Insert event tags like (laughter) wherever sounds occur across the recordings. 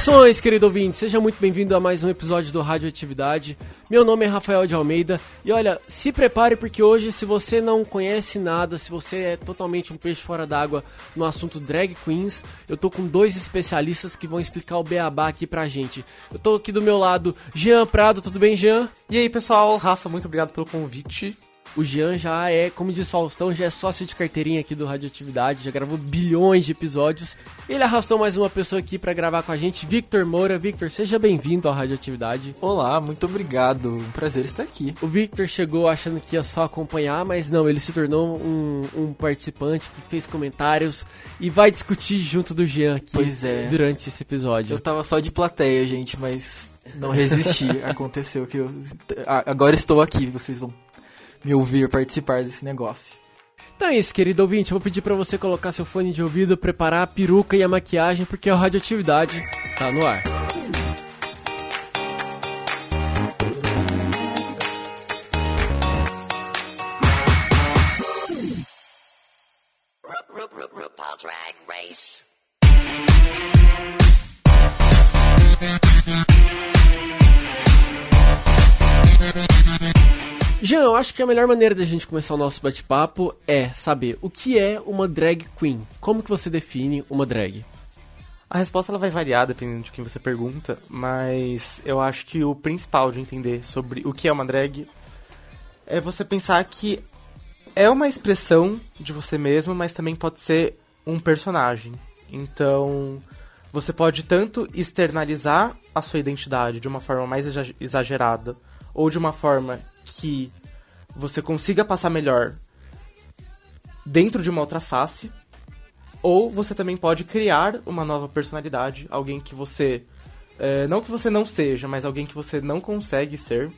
Saudações, querido ouvinte, seja muito bem-vindo a mais um episódio do Radioatividade. Meu nome é Rafael de Almeida e olha, se prepare porque hoje, se você não conhece nada, se você é totalmente um peixe fora d'água no assunto drag queens, eu tô com dois especialistas que vão explicar o beabá aqui pra gente. Eu tô aqui do meu lado, Jean Prado, tudo bem, Jean? E aí, pessoal, Rafa, muito obrigado pelo convite. O Jean já é, como diz Faustão, já é sócio de carteirinha aqui do Radioatividade, já gravou bilhões de episódios. Ele arrastou mais uma pessoa aqui para gravar com a gente, Victor Moura. Victor, seja bem-vindo ao Radioatividade. Olá, muito obrigado. Um prazer estar aqui. O Victor chegou achando que ia só acompanhar, mas não, ele se tornou um, um participante que fez comentários e vai discutir junto do Jean aqui pois é. durante esse episódio. Eu tava só de plateia, gente, mas não resisti. (laughs) Aconteceu que eu. Agora estou aqui, vocês vão me ouvir participar desse negócio. Então é isso, querido ouvinte. Eu vou pedir para você colocar seu fone de ouvido, preparar a peruca e a maquiagem, porque a radioatividade tá no ar. RuPaul Drag Race. Jean, eu acho que a melhor maneira da gente começar o nosso bate-papo é saber o que é uma drag queen. Como que você define uma drag? A resposta ela vai variar dependendo de quem você pergunta, mas eu acho que o principal de entender sobre o que é uma drag é você pensar que é uma expressão de você mesmo, mas também pode ser um personagem. Então, você pode tanto externalizar a sua identidade de uma forma mais exagerada ou de uma forma que você consiga passar melhor dentro de uma outra face, ou você também pode criar uma nova personalidade, alguém que você. É, não que você não seja, mas alguém que você não consegue ser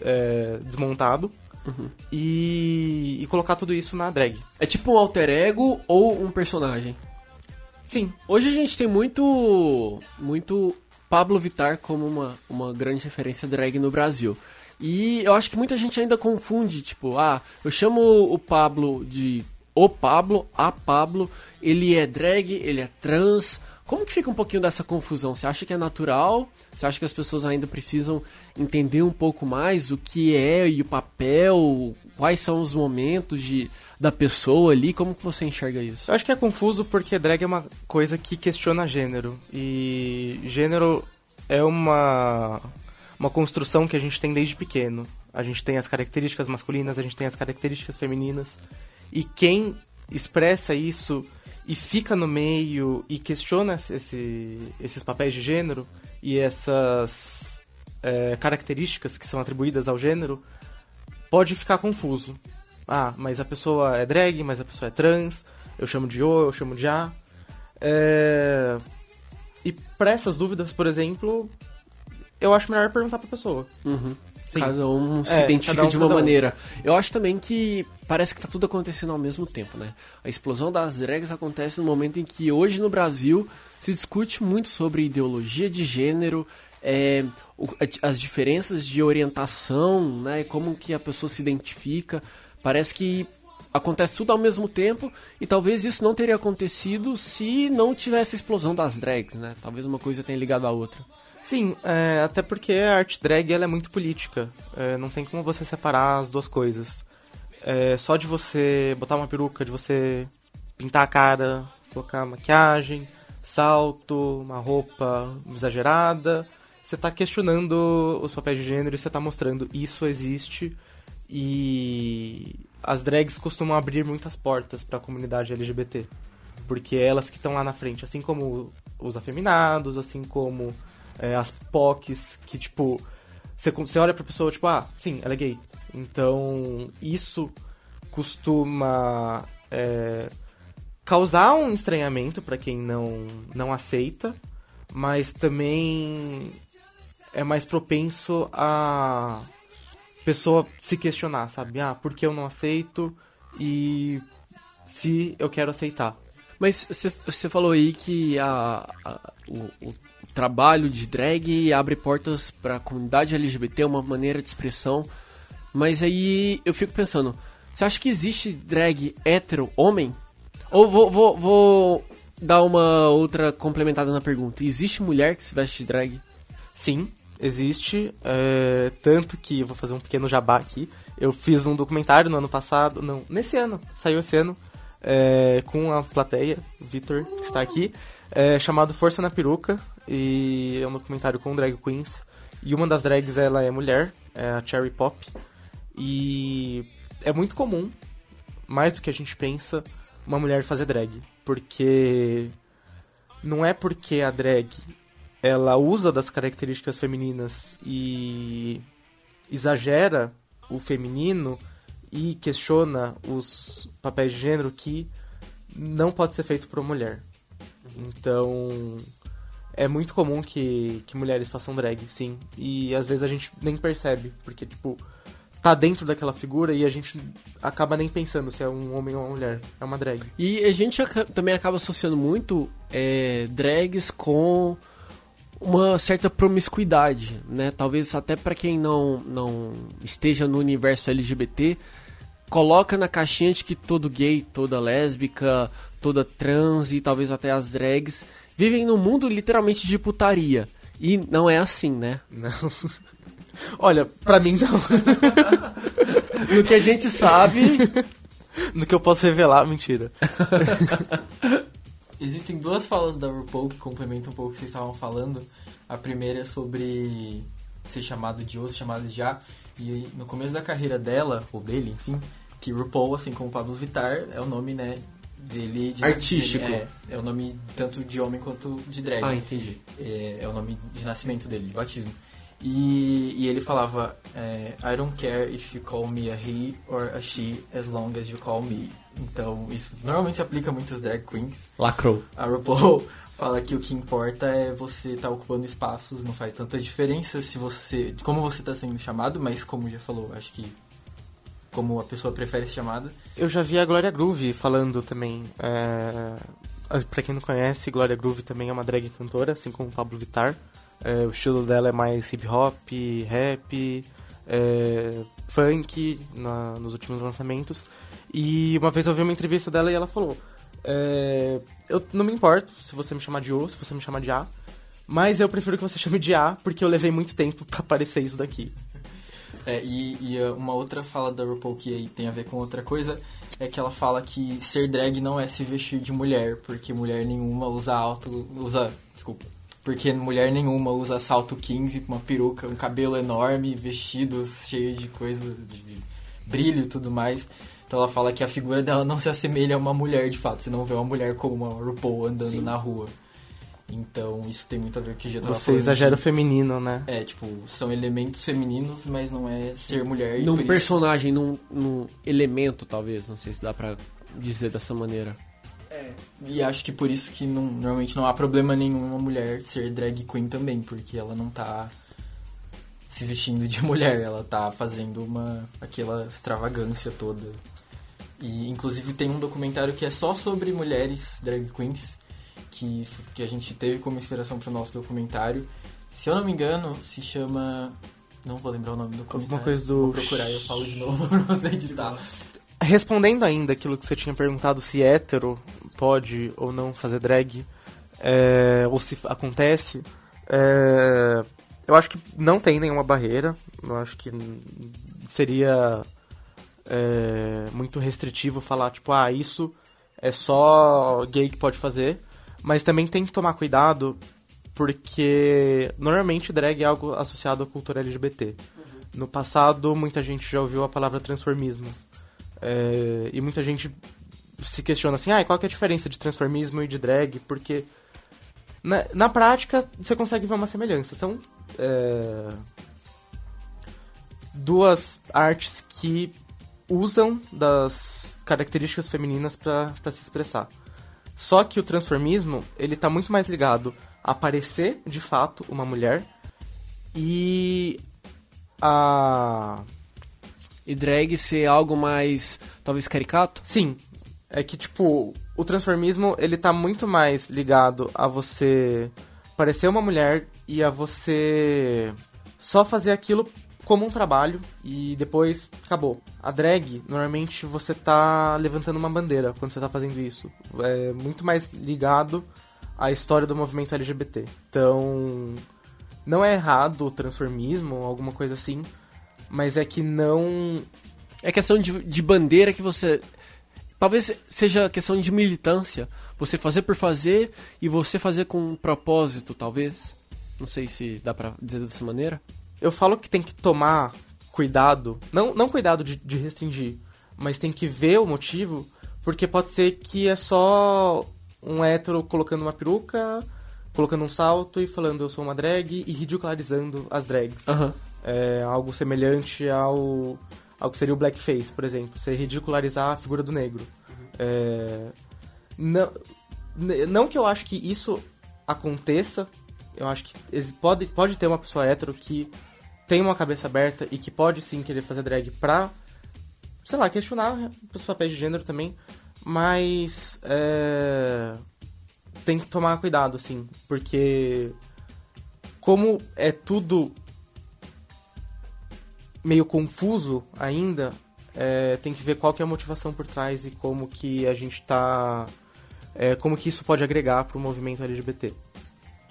é, desmontado. Uhum. E, e colocar tudo isso na drag. É tipo um alter ego ou um personagem? Sim. Hoje a gente tem muito. muito Pablo Vittar como uma, uma grande referência drag no Brasil. E eu acho que muita gente ainda confunde, tipo, ah, eu chamo o Pablo de o Pablo, a Pablo, ele é drag, ele é trans. Como que fica um pouquinho dessa confusão? Você acha que é natural? Você acha que as pessoas ainda precisam entender um pouco mais o que é e o papel, quais são os momentos de, da pessoa ali? Como que você enxerga isso? Eu acho que é confuso porque drag é uma coisa que questiona gênero. E gênero é uma uma construção que a gente tem desde pequeno. A gente tem as características masculinas, a gente tem as características femininas. E quem expressa isso e fica no meio e questiona esse, esses papéis de gênero e essas é, características que são atribuídas ao gênero, pode ficar confuso. Ah, mas a pessoa é drag, mas a pessoa é trans, eu chamo de O, eu chamo de A. É... E para essas dúvidas, por exemplo, eu acho melhor perguntar pra pessoa. Uhum. Cada um se é, identifica um de uma maneira. Um. Eu acho também que parece que tá tudo acontecendo ao mesmo tempo, né? A explosão das drags acontece no momento em que hoje no Brasil se discute muito sobre ideologia de gênero, é, o, as diferenças de orientação, né? Como que a pessoa se identifica. Parece que acontece tudo ao mesmo tempo e talvez isso não teria acontecido se não tivesse a explosão das drags, né? Talvez uma coisa tenha ligado à outra. Sim, é, até porque a arte drag ela é muito política. É, não tem como você separar as duas coisas. É, só de você botar uma peruca, de você pintar a cara, colocar maquiagem, salto, uma roupa exagerada, você está questionando os papéis de gênero e você está mostrando isso existe e as drags costumam abrir muitas portas para a comunidade LGBT, porque é elas que estão lá na frente, assim como os afeminados, assim como é, as POCs, que, tipo, você, você olha pra pessoa, tipo, ah, sim, ela é gay. Então, isso costuma é, causar um estranhamento para quem não, não aceita, mas também é mais propenso a pessoa se questionar, sabe? Ah, por que eu não aceito e se eu quero aceitar. Mas você falou aí que a, a o, o, trabalho de drag abre portas para a comunidade LGBT, uma maneira de expressão. Mas aí eu fico pensando, você acha que existe drag hétero homem? Ou vou, vou, vou dar uma outra complementada na pergunta. Existe mulher que se veste de drag? Sim, existe. É, tanto que, vou fazer um pequeno jabá aqui. Eu fiz um documentário no ano passado, não, nesse ano, saiu esse ano, é, com a plateia, Vitor, que está aqui, é, chamado Força na Peruca. E é um documentário com drag queens. E uma das drags, ela é mulher, é a Cherry Pop. E é muito comum, mais do que a gente pensa, uma mulher fazer drag. Porque não é porque a drag ela usa das características femininas e exagera o feminino e questiona os papéis de gênero que não pode ser feito por uma mulher. Então, é muito comum que, que mulheres façam drag, sim. E às vezes a gente nem percebe, porque, tipo, tá dentro daquela figura e a gente acaba nem pensando se é um homem ou uma mulher. É uma drag. E a gente também acaba associando muito é, drags com uma certa promiscuidade, né? Talvez até pra quem não, não esteja no universo LGBT, coloca na caixinha de que todo gay, toda lésbica, toda trans e talvez até as drags vivem num mundo literalmente de putaria. E não é assim, né? Não. (laughs) Olha, pra mim não. (laughs) No que a gente sabe, No que eu posso revelar, mentira. (laughs) Existem duas falas da RuPaul que complementam um pouco o que vocês estavam falando. A primeira é sobre ser chamado de ou ser chamado de já. E no começo da carreira dela, ou dele, enfim, que RuPaul, assim como Pablo Vittar, é o nome, né, dele... De Artístico. É, é o nome tanto de homem quanto de drag. Ah, entendi. é, é o nome de nascimento dele, de batismo. E, e ele falava, é, I don't care if you call me a he or a she as long as you call me. Então, isso normalmente se aplica a muitas drag queens. Lacrou. A RuPaul (laughs) fala que o que importa é você estar ocupando espaços, não faz tanta diferença se você, de como você está sendo chamado, mas como já falou, acho que como a pessoa prefere ser chamada. Eu já vi a Glória Groove falando também. É... Pra quem não conhece, Glória Groove também é uma drag cantora, assim como o Pablo Vittar. É, o estilo dela é mais hip hop, rap, é, funk na- nos últimos lançamentos. E uma vez eu vi uma entrevista dela e ela falou: é, Eu não me importo se você me chamar de O, se você me chamar de A, mas eu prefiro que você chame de A porque eu levei muito tempo pra aparecer isso daqui. É, e, e, uh, uma outra fala da RuPaul que aí tem a ver com outra coisa é que ela fala que ser drag não é se vestir de mulher, porque mulher nenhuma usa alto, usa, desculpa, porque mulher nenhuma usa salto 15, uma peruca, um cabelo enorme, vestidos cheios de coisa, de, brilho e tudo mais. Então ela fala que a figura dela não se assemelha a uma mulher de fato, você não vê uma mulher como uma RuPaul andando na rua. Então isso tem muito a ver com o que já tava Você exagera o feminino, né? é, tipo, são elementos femininos, mas não é ser mulher. e Num por isso- personagem, num, num elemento, talvez. Não sei se dá pra dizer dessa maneira. E acho que por isso que não- normalmente não há problema nenhum uma mulher ser drag queen também, porque ela não tá se vestindo de (laughs) mulher, ela tá fazendo uma aquela extravagância toda. E inclusive tem um documentário que é só sobre mulheres drag queens que, que a gente teve como inspiração para o nosso documentário. Se eu não me engano, se chama não vou lembrar o nome do documentário. Alguma coisa do- Vou procurar e eu falo de novo (laughs) pra você editar. Respondendo ainda aquilo que você tinha perguntado se hétero pode ou não fazer drag, é, ou se acontece, é, eu acho que não tem nenhuma barreira. Eu acho que seria é, muito restritivo falar, tipo, ah, isso é só gay que pode fazer. Mas também tem que tomar cuidado, porque normalmente drag é algo associado à cultura LGBT. No passado, muita gente já ouviu a palavra transformismo. É, e muita gente se questiona assim, ah, qual que é a diferença de transformismo e de drag? Porque na, na prática você consegue ver uma semelhança. São é, duas artes que usam das características femininas para se expressar. Só que o transformismo, ele tá muito mais ligado a parecer, de fato, uma mulher e a E drag ser algo mais, talvez, caricato? Sim. É que, tipo, o transformismo, ele tá muito mais ligado a você parecer uma mulher e a você só fazer aquilo como um trabalho e depois acabou. A drag, normalmente você tá levantando uma bandeira quando você tá fazendo isso. É muito mais ligado à história do movimento LGBT. Então, não é errado o transformismo, alguma coisa assim, mas é que não. É questão de, de bandeira que você. Talvez seja questão de militância. Você fazer por fazer e você fazer com um propósito, talvez. Não sei se dá pra dizer dessa maneira. Eu falo que tem que tomar cuidado, não, não cuidado de, de restringir, mas tem que ver o motivo, porque pode ser que é só um hétero colocando uma peruca, colocando um salto e falando eu sou uma drag e ridicularizando as drags. Aham. É algo semelhante ao, ao que seria o blackface, por exemplo. Você ridicularizar a figura do negro. É, não, não que eu acho que isso aconteça, eu acho que pode, pode ter uma pessoa hétero que tem uma cabeça aberta e que pode sim querer fazer drag pra, sei lá, questionar os papéis de gênero também, mas é, tem que tomar cuidado, assim, porque como é tudo meio confuso ainda, é, tem que ver qual que é a motivação por trás e como que a gente tá... é, como que isso pode agregar pro movimento LGBT.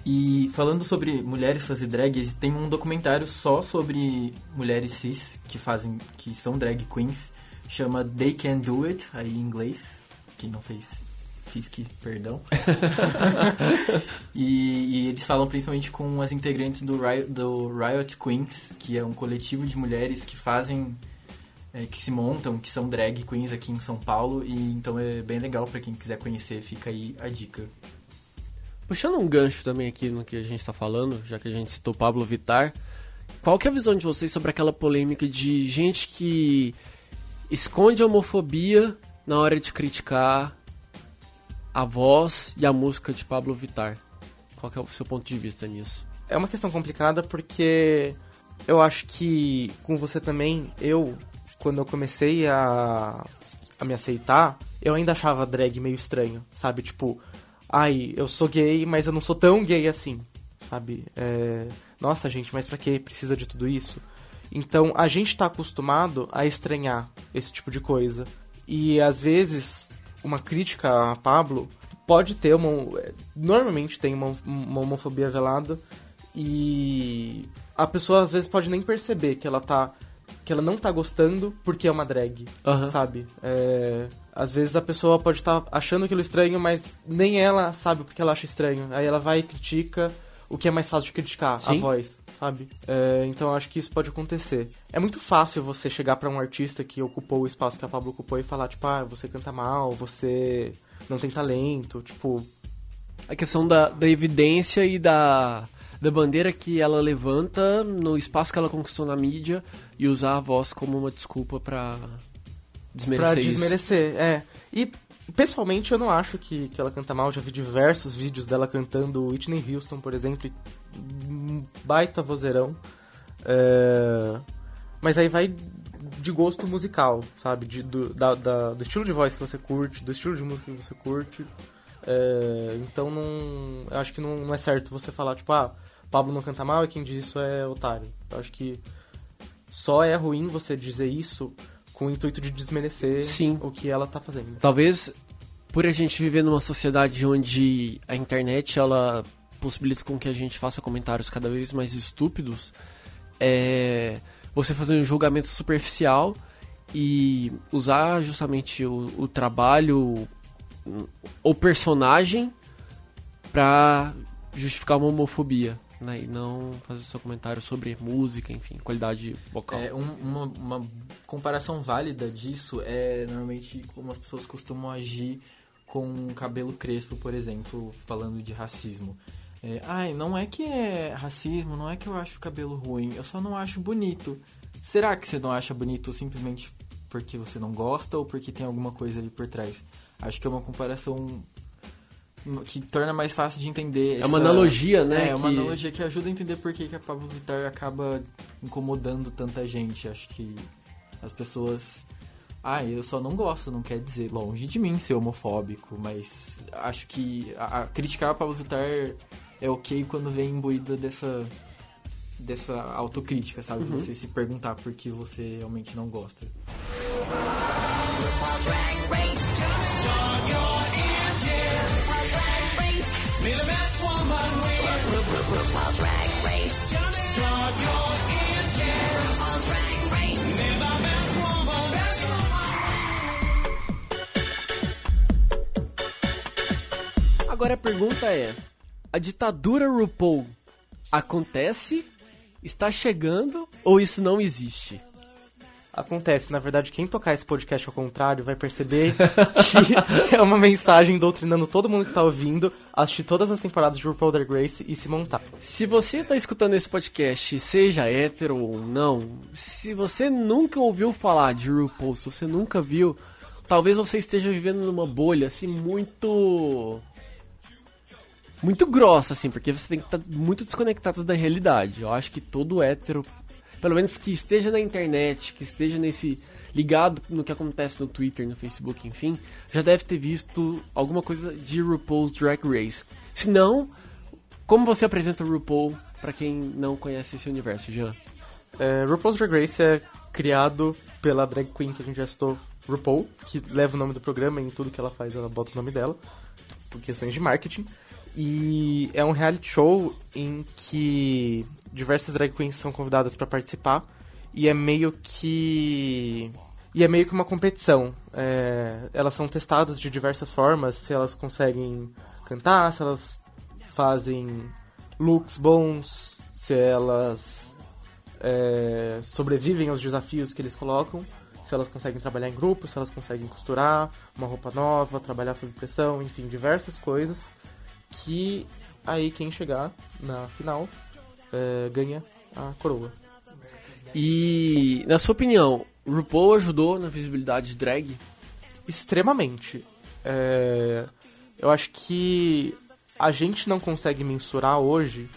E falando sobre mulheres fazer drag, tem um documentário só sobre mulheres cis que fazem, que são drag queens, chama They Can Do It, aí em inglês. Quem não fez, fiz que, perdão. (laughs) (laughs) e, e eles falam principalmente com as integrantes do Riot, do Riot Queens, que é um coletivo de mulheres que fazem, é, que se montam, que são drag queens aqui em São Paulo. E então é bem legal pra quem quiser conhecer, fica aí a dica. Puxando um gancho também aqui no que a gente tá falando, já que a gente citou Pablo Vittar, qual que é a visão de vocês sobre aquela polêmica de gente que esconde a homofobia na hora de criticar a voz e a música de Pablo Vittar? Qual que é o seu ponto de vista nisso? É uma questão complicada porque eu acho que com você também, eu, quando eu comecei a, a me aceitar, eu ainda achava drag meio estranho, sabe? Tipo, ai, eu sou gay, mas eu não sou tão gay assim, sabe? É, Nossa, gente, mas pra que precisa de tudo isso? Então, a gente tá acostumado a estranhar esse tipo de coisa. E às vezes, uma crítica a Pablo pode ter uma. Normalmente tem uma, uma homofobia velada. E a pessoa às vezes pode nem perceber que ela tá. que ela não tá gostando porque é uma drag. Aham. Sabe? É, às vezes a pessoa pode estar achando aquilo estranho, mas nem ela sabe porque ela acha estranho. Aí ela vai e critica o que é mais fácil de criticar, Sim. a voz, sabe? É, então eu acho que isso pode acontecer. É muito fácil você chegar pra um artista que ocupou o espaço que a Pablo ocupou e falar, tipo, ah, você canta mal, você não tem talento, tipo, A questão da, da evidência e da, da bandeira que ela levanta no espaço que ela conquistou na mídia e usar a voz como uma desculpa pra desmerecer pra isso. desmerecer, é. E pessoalmente eu não acho que, que ela canta mal, já vi diversos vídeos dela cantando Whitney Houston, por exemplo, um baita vozeirão. É, Mas aí vai de gosto musical, sabe? De, do, da- da- do estilo de voz que você curte, do estilo de música que você curte. É, Então não. Eu acho que não, não é certo você falar, tipo, ah, Pablo não canta mal e quem diz isso é otário. Eu acho que só é ruim você dizer isso com o intuito de desmerecer Sim. o que ela tá fazendo. Talvez por a gente viver numa sociedade onde a internet ela possibilita com que a gente faça comentários cada vez mais estúpidos, é você fazer um julgamento superficial e usar justamente o, o trabalho, o personagem pra justificar uma homofobia, né? E não fazer seu comentário sobre música, enfim, qualidade vocal. É, um- uma, uma comparação válida disso é normalmente como as pessoas costumam agir com cabelo crespo, por exemplo, falando de racismo. É, Ai, não é que é racismo, não é que eu acho o cabelo ruim, eu só não acho bonito. Será que você não acha bonito simplesmente porque você não gosta ou porque tem alguma coisa ali por trás? Acho que é uma comparação que torna mais fácil de entender. É uma analogia, né, É, uma que- analogia que ajuda a entender por que, que a Pablo Vittar acaba incomodando tanta gente. Acho que as pessoas. Ah, eu só não gosto, não quer dizer longe de mim ser homofóbico, mas acho que a, a criticar a Pablo Vittar é ok quando vem imbuída dessa dessa autocrítica, sabe? Você se perguntar por que você realmente não gosta. Agora a pergunta é: a ditadura RuPaul acontece? Está chegando ou isso não existe? Acontece, na verdade, quem tocar esse podcast ao contrário vai perceber (laughs) que é uma mensagem doutrinando todo mundo que tá ouvindo assistir todas as temporadas de RuPaul Drag Race e se montar. Se você está escutando esse podcast, seja hétero ou não, se você nunca ouviu falar de RuPaul, se você nunca viu, talvez você esteja vivendo numa bolha assim muito muito grossa assim, porque você tem que estar muito desconectado da realidade. Eu acho que todo hétero, pelo menos que esteja na internet, que esteja nesse ligado no que acontece no Twitter, no Facebook, enfim, já deve ter visto alguma coisa de RuPaul's Drag Race. Se não, como você apresenta o RuPaul pra quem não conhece esse universo, Jean? É, RuPaul's Drag Race é criado pela drag queen que a gente já citou, RuPaul, que leva o nome do programa e em tudo que ela faz ela bota o nome dela, por questões de marketing. E é um reality show em que diversas drag queens são convidadas para participar e é meio que e é meio que uma competição. É, elas são testadas de diversas formas, se elas conseguem cantar, se elas fazem looks bons, se elas é, sobrevivem aos desafios que eles colocam, se elas conseguem trabalhar em grupo, se elas conseguem costurar uma roupa nova, trabalhar sob pressão, enfim, diversas coisas que aí quem chegar na final é, ganha a coroa. E, na sua opinião, RuPaul ajudou na visibilidade de drag? Extremamente. É, eu acho que a gente não consegue mensurar hoje,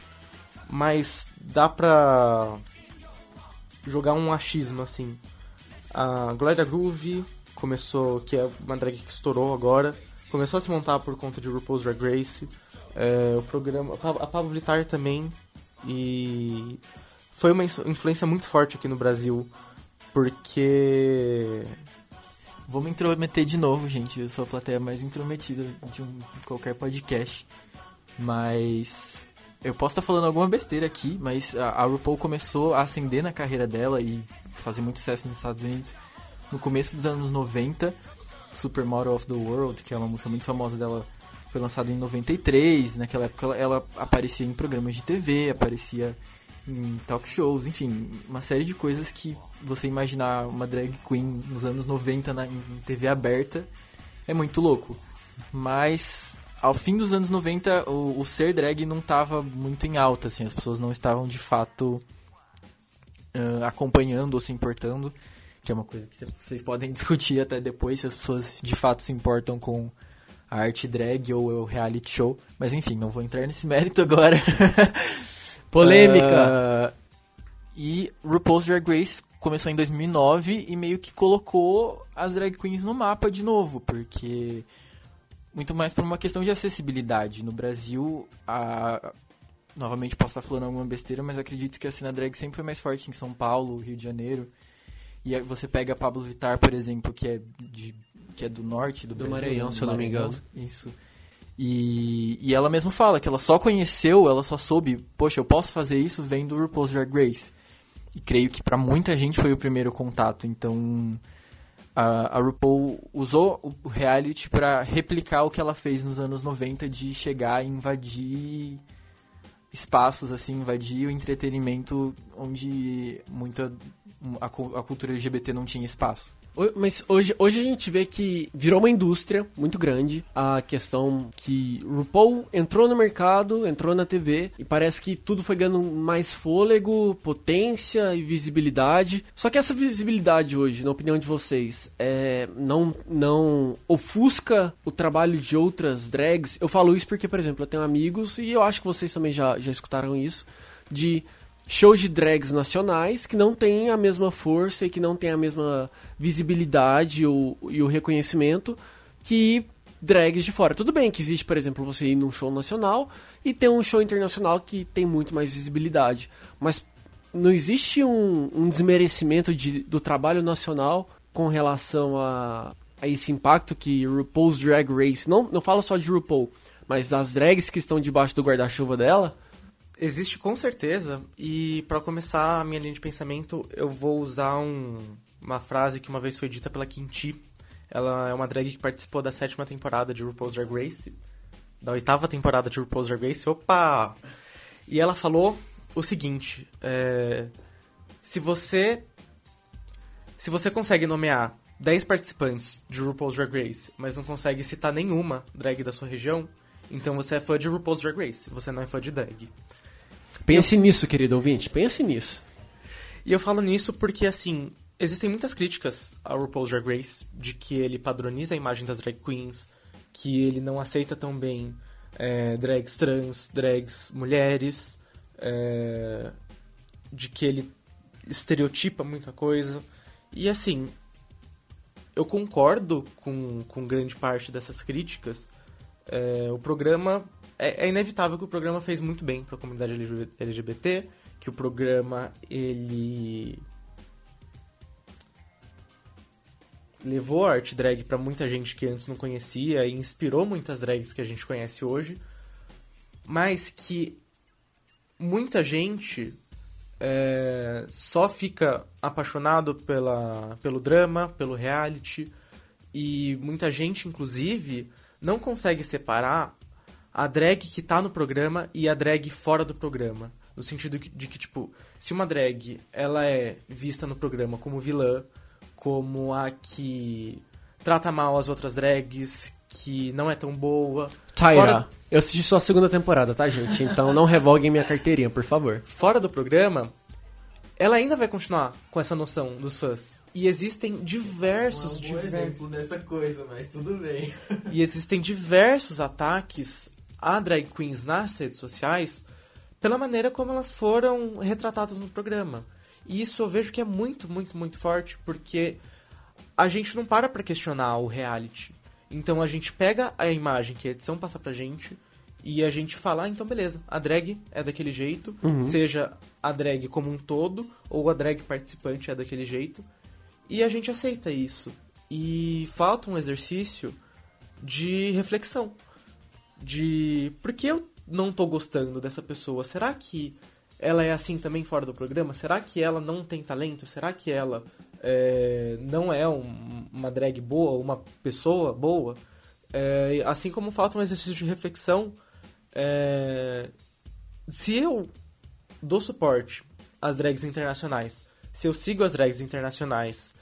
mas dá pra jogar um achismo assim. A Gloria Groove começou, que é uma drag que estourou agora, começou a se montar por conta de RuPaul's Drag Race. É, o programa, a Pablo Vittar também. E foi uma influência muito forte aqui no Brasil, porque Vou me intrometer de novo, gente. Eu sou a plateia mais intrometida de, um, de qualquer podcast. Mas. Eu posso estar falando alguma besteira aqui, mas a, a RuPaul começou a ascender na carreira dela e fazer muito sucesso nos Estados Unidos no começo dos anos 90. Supermodel of the World, que é uma música muito famosa dela, foi lançada em 93. Naquela época ela, ela aparecia em programas de TV, aparecia em talk shows, enfim, uma série de coisas que você imaginar uma drag queen nos anos 90 na, em TV aberta é muito louco. Mas ao fim dos anos 90, o, o ser drag não estava muito em alta, assim, as pessoas não estavam de fato uh, acompanhando ou se importando, que é uma coisa que vocês podem (laughs) discutir até depois se as pessoas de fato se importam com a arte drag ou o reality show. Mas enfim, não vou entrar nesse (laughs) mérito agora. (laughs) Polêmica! Uh, e RuPaul's Drag Race começou em 2009 e meio que colocou as drag queens no mapa de novo, porque muito mais por uma questão de acessibilidade. No Brasil, a... novamente posso estar falando alguma besteira, mas acredito que a cena drag sempre foi mais forte em São Paulo, Rio de Janeiro. E você pega Pablo Vittar, por exemplo, que é, de... que é do norte do, Do Brasil. Maranhão, né? se eu não me engano. Isso. E, e ela mesma fala que ela só conheceu, ela só soube, poxa, eu posso fazer isso vendo o RuPaul's Drag Race. E creio que pra muita gente foi o primeiro contato. Então, a, a RuPaul usou o reality pra replicar o que ela fez nos anos 90 de chegar e invadir espaços, assim, invadir o entretenimento onde muita a, a cultura LGBT não tinha espaço. Mas hoje, hoje a gente vê que virou uma indústria muito grande a questão que RuPaul entrou no mercado, entrou na TV e parece que tudo foi ganhando mais fôlego, potência e visibilidade. Só que essa visibilidade hoje, na opinião de vocês, é, não, não ofusca o trabalho de outras drags? Eu falo isso porque, por exemplo, eu tenho amigos e eu acho que vocês também já, já escutaram isso, de shows de drags nacionais que não têm a mesma força e que não têm a mesma visibilidade o, e o reconhecimento que drags de fora. Tudo bem que existe, por exemplo, você ir num show nacional e ter um show internacional que tem muito mais visibilidade. Mas não existe um, um desmerecimento de, do trabalho nacional com relação a, a esse impacto que RuPaul's Drag Race, não, não falo só de RuPaul, mas das drags que estão debaixo do guarda-chuva dela? Existe com certeza, e para começar a minha linha de pensamento, eu vou usar um, uma frase que uma vez foi dita pela Quinti. Ela é uma drag que participou da sétima temporada de RuPaul's Drag Race, da oitava temporada de RuPaul's Drag Race. Opa! E ela falou o seguinte: é, se você se você consegue nomear 10 participantes de RuPaul's Drag Race, mas não consegue citar nenhuma drag da sua região, então você é fã de RuPaul's Drag Race, você não é fã de drag. Pense eu... nisso, querido ouvinte, pense nisso. E eu falo nisso porque, assim, existem muitas críticas ao RuPaul's Drag Race, de que ele padroniza a imagem das drag queens, que ele não aceita tão bem é, drags trans, drags mulheres, é, de que ele estereotipa muita coisa. E assim, eu concordo com, com grande parte dessas críticas. É, o programa. É, é, inevitável que o programa fez muito bem para a comunidade LGBT, que o programa ele levou a arte drag para muita gente que antes não conhecia e inspirou muitas drags que a gente conhece hoje, mas que muita gente é, só fica apaixonado pela, pelo drama, pelo reality, e muita gente, inclusive, não consegue separar a drag que tá no programa e a drag fora do programa. No sentido de que, tipo, se uma drag ela é vista no programa como vilã, como a que trata mal as outras drags, que não é tão boa. Tyra, fora... eu assisti só a segunda temporada, tá, gente? Então não revoguem minha carteirinha, por favor. Fora do programa, ela ainda vai continuar com essa noção dos fãs. E existem diversos... Um diver... exemplo dessa coisa, mas tudo bem. e existem diversos ataques a drag queens nas redes sociais pela maneira como elas foram retratadas no programa. E isso eu vejo que é muito, muito, muito forte, porque a gente não para pra questionar o reality. Então a gente pega a imagem que a edição passa pra gente e a gente fala, ah, então beleza, a drag é daquele jeito, uhum. seja a drag como um todo ou a drag participante é daquele jeito. E a gente aceita isso. E falta um exercício de reflexão. De por que eu não tô gostando dessa pessoa? Será que ela é assim também fora do programa? Será que ela não tem talento? Será que ela é, não é um, uma drag boa, uma pessoa boa? É, assim como falta um exercício de reflexão, é, se eu dou suporte às drags internacionais, se eu sigo as drags internacionais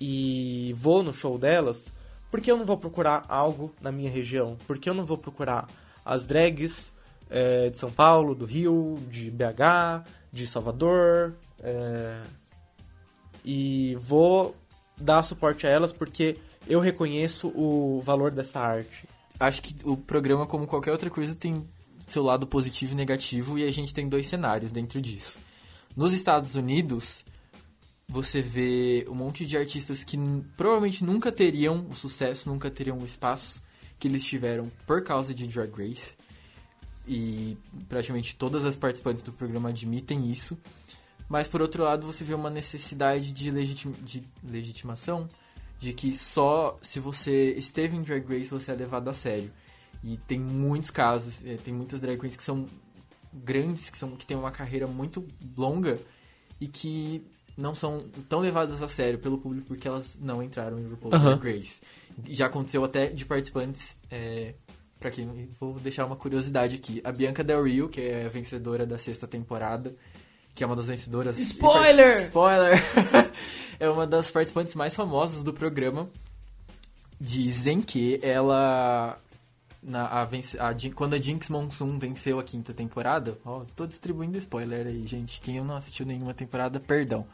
e vou no show delas, por que eu não vou procurar algo na minha região? Por que eu não vou procurar as drags é, de São Paulo, do Rio, de BH, de Salvador. É, e vou dar suporte a elas porque eu reconheço o valor dessa arte. Acho que o programa, como qualquer outra coisa, tem seu lado positivo e negativo, e a gente tem dois cenários dentro disso. Nos Estados Unidos, você vê um monte de artistas que provavelmente nunca teriam o sucesso, nunca teriam o espaço que eles tiveram por causa de Drag Race e praticamente todas as participantes do programa admitem isso. Mas por outro lado, você vê uma necessidade de, de legitimação de que só se você esteve em Drag Race você é levado a sério. E tem muitos casos, é, tem muitas drag queens que são grandes, que, são, que têm uma carreira muito longa e que não são tão levadas a sério pelo público porque elas não entraram em RuPaul's uhum. Drag Race. Já aconteceu até de participantes é, Pra quem vou deixar uma curiosidade aqui. A Bianca Del Rio, que é a vencedora da sexta temporada, que é uma das vencedoras. Spoiler! Spoiler! (laughs) é uma das participantes mais famosas do programa. Dizem que ela. Na, a, a, quando a Jinx Monsoon venceu a quinta temporada. Ó, tô distribuindo spoiler aí, gente. Quem não assistiu nenhuma temporada, perdão.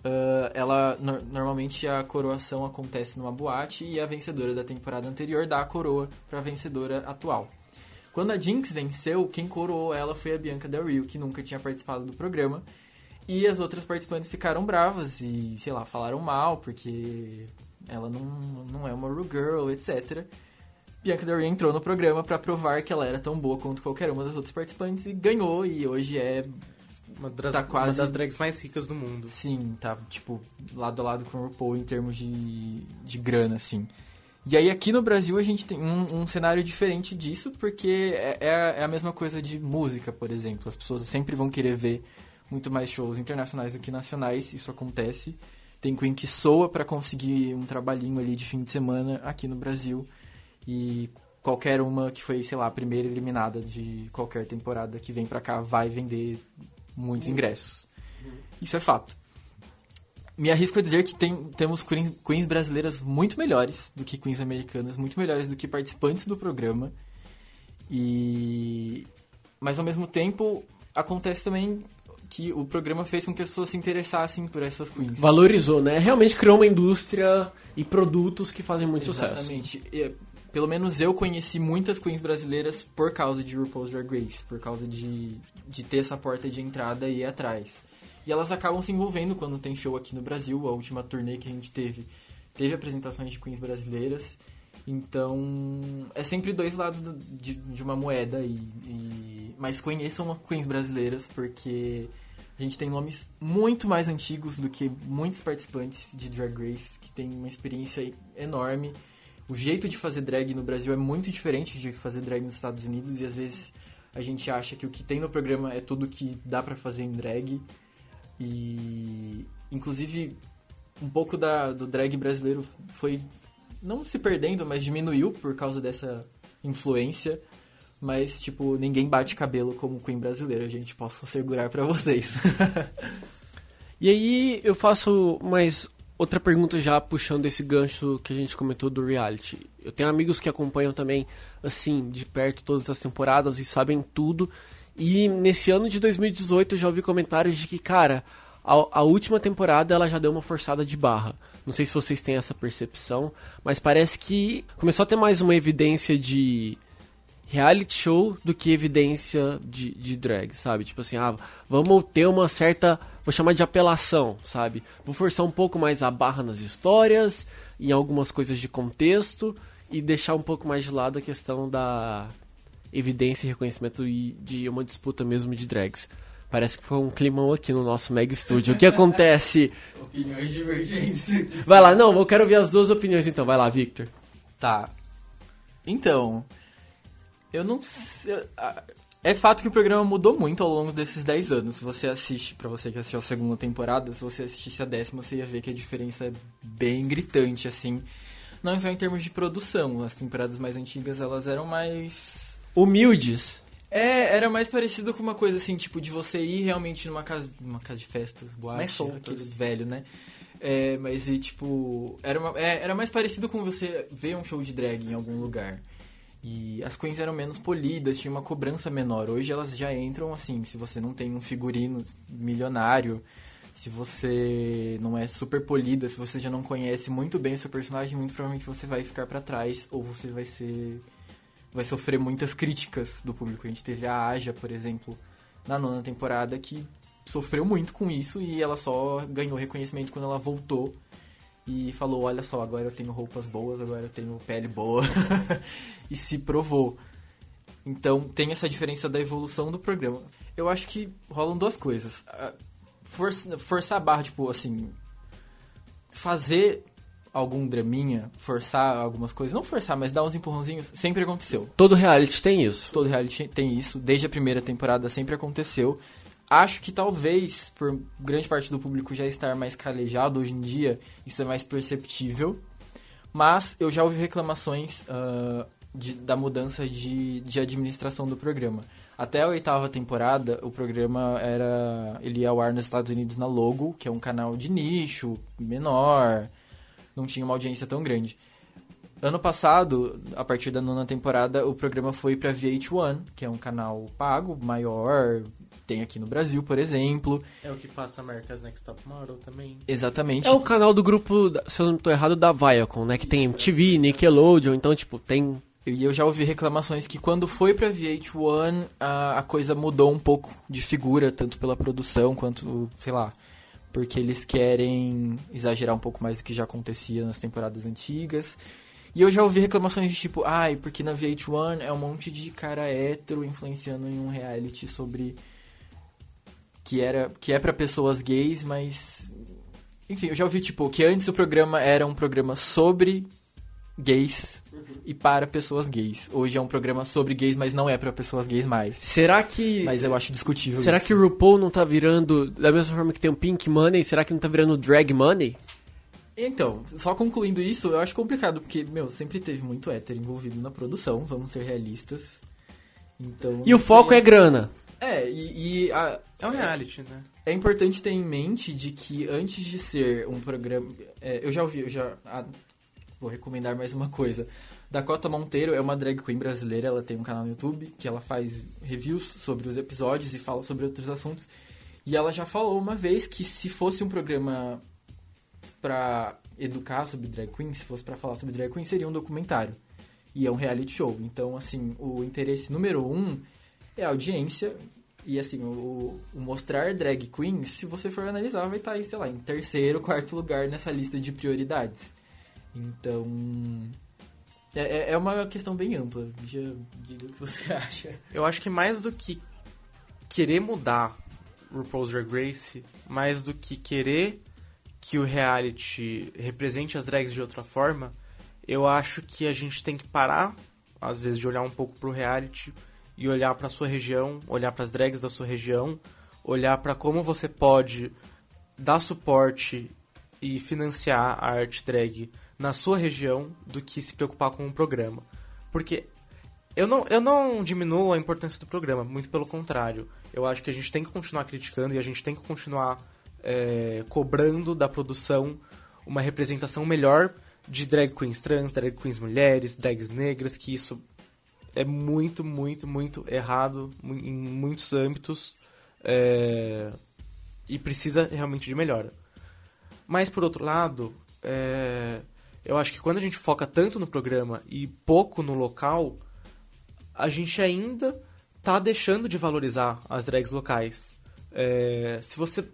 Uh, ela no, normalmente a coroação acontece numa boate e a vencedora da temporada anterior dá a coroa para a vencedora atual. Quando a Jinx venceu, quem coroou ela foi a Bianca Del Rio, que nunca tinha participado do programa. E as outras participantes ficaram bravas e, sei lá, falaram mal porque ela não, não é uma Ru Girl, etc. Bianca Del Rio entrou no programa para provar que ela era tão boa quanto qualquer uma das outras participantes e ganhou e hoje é Uma das, Tá quase- uma das drags mais ricas do mundo. Sim, tá, tipo, lado a lado com o RuPaul em termos de, de grana, assim. E aí aqui no Brasil a gente tem um, um cenário diferente disso, porque é, é a- é a mesma coisa de música, por exemplo. As pessoas sempre vão querer ver muito mais shows internacionais do que nacionais, isso acontece. Tem Queen que soa pra conseguir um trabalhinho ali de fim de semana aqui no Brasil. E qualquer uma que foi, sei lá, a primeira eliminada de qualquer temporada que vem pra cá vai vender muitos ingressos. Isso é fato. Me arrisco a dizer que tem, temos queens, queens brasileiras muito melhores do que queens americanas, muito melhores do que participantes do programa. E mas ao mesmo tempo acontece também que o programa fez com que as pessoas se interessassem por essas queens. Valorizou, né? Realmente criou uma indústria e produtos que fazem muito sucesso. Exatamente. Pelo menos eu conheci muitas queens brasileiras por causa de RuPaul's Drag Race, por causa de, de ter essa porta de entrada e ir atrás. E elas acabam se envolvendo quando tem show aqui no Brasil. A última turnê que a gente teve, teve apresentações de queens brasileiras. Então, é sempre dois lados do- de, de uma moeda. E, e- mas conheçam queens brasileiras, porque a gente tem nomes muito mais antigos do que muitos participantes de Drag Race, que tem uma experiência enorme. O jeito de fazer drag no Brasil é muito diferente de fazer drag nos Estados Unidos, e às vezes a gente acha que o que tem no programa é tudo que dá pra fazer em drag. E, inclusive, um pouco da, do drag brasileiro foi não se perdendo, mas diminuiu por causa dessa influência. Mas, tipo, ninguém bate cabelo como Queen brasileira, gente. Posso assegurar pra vocês. (laughs) E aí eu faço mais outra pergunta já puxando esse gancho que a gente comentou do reality. Eu tenho amigos que acompanham também, assim, de perto todas as temporadas e sabem tudo. E nesse ano de 2018 eu já ouvi comentários de que, cara, a, a última temporada ela já deu uma forçada de barra. Não sei se vocês têm essa percepção, mas parece que começou a ter mais uma evidência de reality show do que evidência de, de drag, sabe? Tipo assim, ah, vamos ter uma certa, vou chamar de apelação, sabe? Vou forçar um pouco mais a barra nas histórias, em algumas coisas de contexto e deixar um pouco mais de lado a questão da evidência e reconhecimento e de uma disputa mesmo de drags. Parece que foi um climão aqui no nosso mega estúdio. O que acontece? (laughs) Opiniões divergentes. Vai lá, não, eu quero ver as duas opiniões então. Vai lá, Victor. Tá. Então, eu não sei. É fato que o programa mudou muito ao longo desses 10 anos. Se você assiste, pra você que assistiu a segunda temporada, se você assistisse a décima, você ia ver que a diferença é bem gritante, assim. Não só em termos de produção. As temporadas mais antigas, elas eram mais. Humildes. É, era mais parecido com uma coisa assim, tipo, de você ir realmente numa casa, numa casa de festas, boate, Mais soltas. aquele velho, né? É, mas e tipo, era, uma- é, era mais parecido com você ver um show de drag em algum lugar. E as queens eram menos polidas, tinha uma cobrança menor. Hoje elas já entram assim, se você não tem um figurino milionário, se você não é super polida, se você já não conhece muito bem o seu personagem, muito provavelmente você vai ficar pra trás ou você vai ser vai sofrer muitas críticas do público. A gente teve a Aja, por exemplo, na nona temporada, que sofreu muito com isso e ela só ganhou reconhecimento quando ela voltou e falou: Olha só, agora eu tenho roupas boas, agora eu tenho pele boa. (laughs) e se provou. Então tem essa diferença da evolução do programa. Eu acho que rolam duas coisas. Força- forçar a barra, tipo assim. Fazer algum draminha, forçar algumas coisas, não forçar, mas dar uns empurrãozinhos, sempre aconteceu. Todo reality tem isso. Todo reality tem isso, desde a primeira temporada sempre aconteceu. Acho que talvez, por grande parte do público já estar mais calejado hoje em dia, isso é mais perceptível. Mas eu já ouvi reclamações ah, de- da mudança de, de administração do programa. Até a oitava temporada, o programa era. Ele ia ao ar nos Estados Unidos na Logo, que é um canal de nicho, menor, não tinha uma audiência tão grande. Ano passado, a partir da nona temporada, o programa foi pra VH1, que é um canal pago, maior, tem aqui no Brasil, por exemplo. É o que passa America's Next Top Model também. Exatamente. É o canal do grupo, se eu não tô errado, da Viacom, né? Que tem MTV, Nickelodeon, então, tipo, tem... E eu já ouvi reclamações que quando foi pra VH1, a, a coisa mudou um pouco de figura, tanto pela produção quanto, sei lá, porque eles querem exagerar um pouco mais do que já acontecia nas temporadas antigas. E eu já ouvi reclamações de tipo, ai, porque na VH1 é um monte de cara hétero influenciando em um reality sobre que era que é para pessoas gays, mas enfim, eu já ouvi tipo que antes o programa era um programa sobre gays e para pessoas gays. Hoje é um programa sobre gays, mas não é para pessoas gays mais. Será que. Mas eu acho discutível. Será isso. que o RuPaul não tá virando. Da mesma forma que tem o Pink Money, será que não tá virando Drag Money? Então, só concluindo isso, eu acho complicado, porque, meu, sempre teve muito hétero envolvido na produção, vamos ser realistas. Então. E o foco é grana. É, e. e a, É um reality, né? é importante ter em mente de que antes de ser um programa. é, eu já ouvi, eu já. ah, vou recomendar mais uma coisa. Dakota Monteiro é uma drag queen brasileira, ela tem um canal no YouTube que ela faz reviews sobre os episódios e fala sobre outros assuntos. E ela já falou uma vez que se fosse um programa pra educar sobre drag queen, se fosse pra falar sobre drag queen, seria um documentário. E é um reality show. Então, assim, o interesse número um é audiência. E, assim, o, o mostrar drag queen, se você for analisar, vai estar aí, sei lá, em terceiro, quarto lugar nessa lista de prioridades. Então. É, é- é uma questão bem ampla. Já diga o que você (laughs) acha. Eu acho que mais do que querer mudar RuPaul's Drag Race, mais do que querer que o reality represente as drags de outra forma, eu acho que a gente tem que parar, às vezes, de olhar um pouco pro reality e olhar pra sua região, olhar pras drags da sua região, olhar pra como você pode dar suporte e financiar a arte drag na sua região do que se preocupar com um programa. Porque eu não, eu não diminuo a importância do programa, muito pelo contrário. Eu acho que a gente tem que continuar criticando e a gente tem que continuar é, cobrando da produção uma representação melhor de drag queens trans, drag queens mulheres, drags negras, que isso é muito, muito, muito errado em muitos âmbitos é, e precisa realmente de melhora. Mas, por outro lado, é, eu acho que quando a gente foca tanto no programa e pouco no local, a gente ainda tá deixando de valorizar as drags locais. É, se você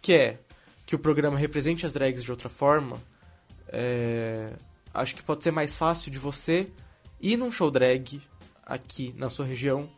quer que o programa represente as drags de outra forma, é, acho que pode ser mais fácil de você ir num show drag aqui na sua região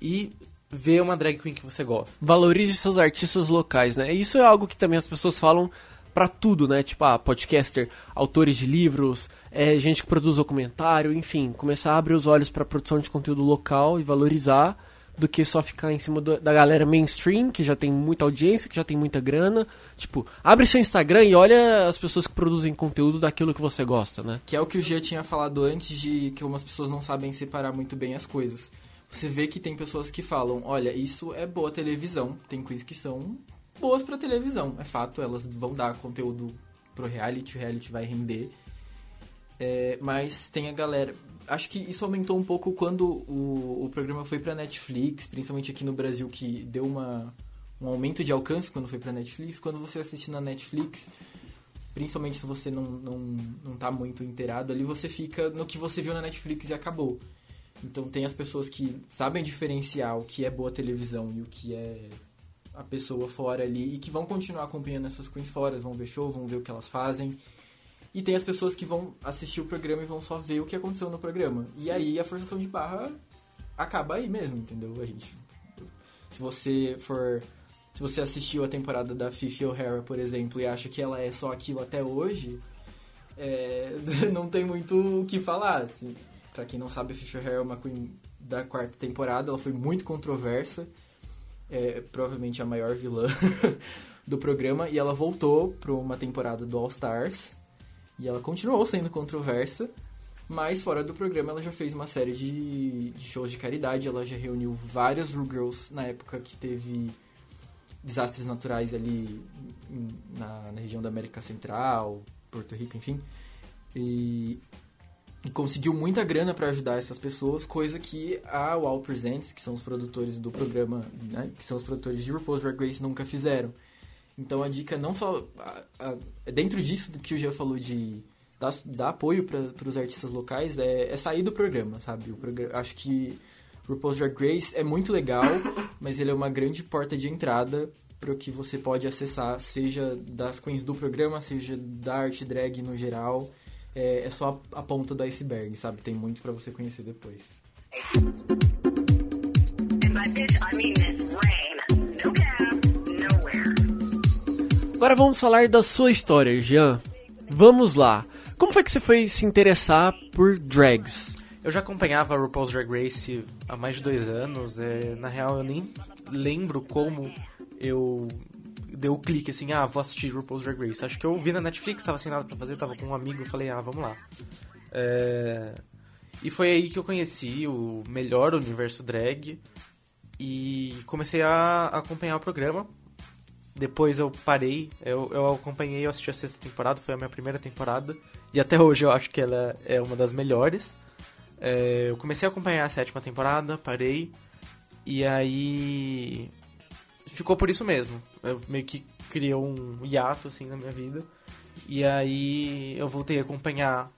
e ver uma drag queen que você gosta. Valorize seus artistas locais, né? Isso é algo que também as pessoas falam pra tudo, né? Tipo, ah, podcaster, autores de livros, é, gente que produz documentário, enfim, começar a abrir os olhos pra produção de conteúdo local e valorizar do que só ficar em cima do- da galera mainstream, que já tem muita audiência, que já tem muita grana. Tipo, abre seu Instagram e olha as pessoas que produzem conteúdo daquilo que você gosta, né? Que é o que o Gia tinha falado antes de que algumas pessoas não sabem separar muito bem as coisas. Você vê que tem pessoas que falam, olha, isso é boa televisão. Tem quiz que são boas pra televisão. É fato, elas vão dar conteúdo pro reality, o reality vai render. É, mas tem a galera. Acho que isso aumentou um pouco quando o, o programa foi pra Netflix, principalmente aqui no Brasil, que deu uma, um aumento de alcance quando foi pra Netflix. Quando você assiste na Netflix, principalmente se você não, não, não tá muito inteirado ali, você fica no que você viu na Netflix e acabou. Então tem as pessoas que sabem diferenciar o que é boa televisão e o que é a pessoa fora ali e que vão continuar acompanhando essas queens fora, vão ver show, vão ver o que elas fazem. E tem as pessoas que vão assistir o programa e vão só ver o que aconteceu no programa. E aí a forçação de barra acaba aí mesmo, entendeu? A gente se você for se você assistiu a temporada da Fifi O'Hara, por exemplo, e acha que ela é só aquilo até hoje, é, (laughs) não tem muito o que falar. Assim, Pra quem não sabe, a Fifi O'Hara é uma queen da quarta temporada, ela foi muito controversa, é provavelmente a maior vilã (laughs) do programa, e ela voltou para uma temporada do All Stars, e ela continuou sendo controversa, mas fora do programa ela já fez uma série de, de shows de caridade, ela já reuniu várias Ru Girls na época que teve desastres naturais ali na, na região da América Central, Porto Rico, enfim. E, e conseguiu muita grana para ajudar essas pessoas, coisa que a Wow Presents, que são os produtores do programa, né, que são os produtores de RuPaul's Drag Race, nunca fizeram. Então a dica não só... a- a- dentro disso do que o Jean falou de dar, dar apoio para os artistas locais, é, é sair do programa, sabe? O programa, acho que RuPaul's Drag Race é muito legal, (laughs) mas ele é uma grande porta de entrada para o que você pode acessar, seja das queens do programa, seja da arte drag no geral. É, é só a, a ponta do iceberg, sabe? Tem muito para você conhecer depois. And by bitch, I mean this rain. Agora vamos falar da sua história, Jean. Vamos lá. Como foi que você foi se interessar por drags? Eu já acompanhava a RuPaul's Drag Race há mais de dois anos. É, na real, eu nem lembro como eu dei o clique assim, ah, vou assistir RuPaul's Drag Race. Acho que eu vi na Netflix, tava sem nada pra fazer, tava com um amigo, falei, ah, vamos lá. É... E foi aí que eu conheci o melhor universo drag e comecei a acompanhar o programa. Depois eu parei, eu, eu acompanhei, eu assisti a sexta temporada, foi a minha primeira temporada. E até hoje eu acho que ela é uma das melhores. É, eu comecei a acompanhar a sétima temporada, parei. E aí. Ficou por isso mesmo. Eu meio que criou um hiato assim na minha vida. E aí eu voltei a acompanhar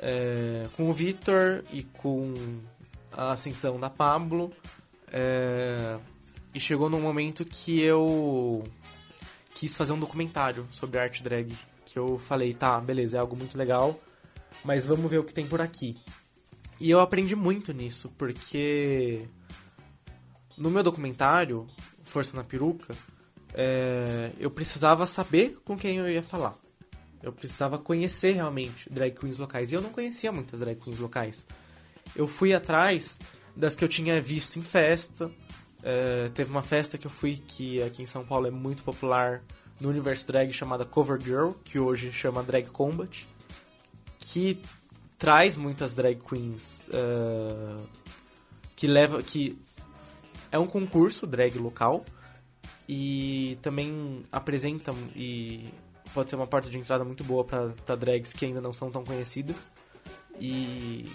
é, com o Victor e com a ascensão da Pablo. É, e chegou num momento que eu quis fazer um documentário sobre arte drag. Que eu falei, tá, beleza, é algo muito legal, mas vamos ver o que tem por aqui. E eu aprendi muito nisso, porque no meu documentário, Força na Peruca, é, eu precisava saber com quem eu ia falar. Eu precisava conhecer realmente drag queens locais. E eu não conhecia muitas drag queens locais. Eu fui atrás das que eu tinha visto em festa, é, teve uma festa que eu fui que aqui em São Paulo é muito popular no universo drag chamada Cover Girl, que hoje chama Drag Combat, que traz muitas drag queens uh, que leva que é um concurso drag local e também apresenta e pode ser uma porta de entrada muito boa para drags que ainda não são tão conhecidas. E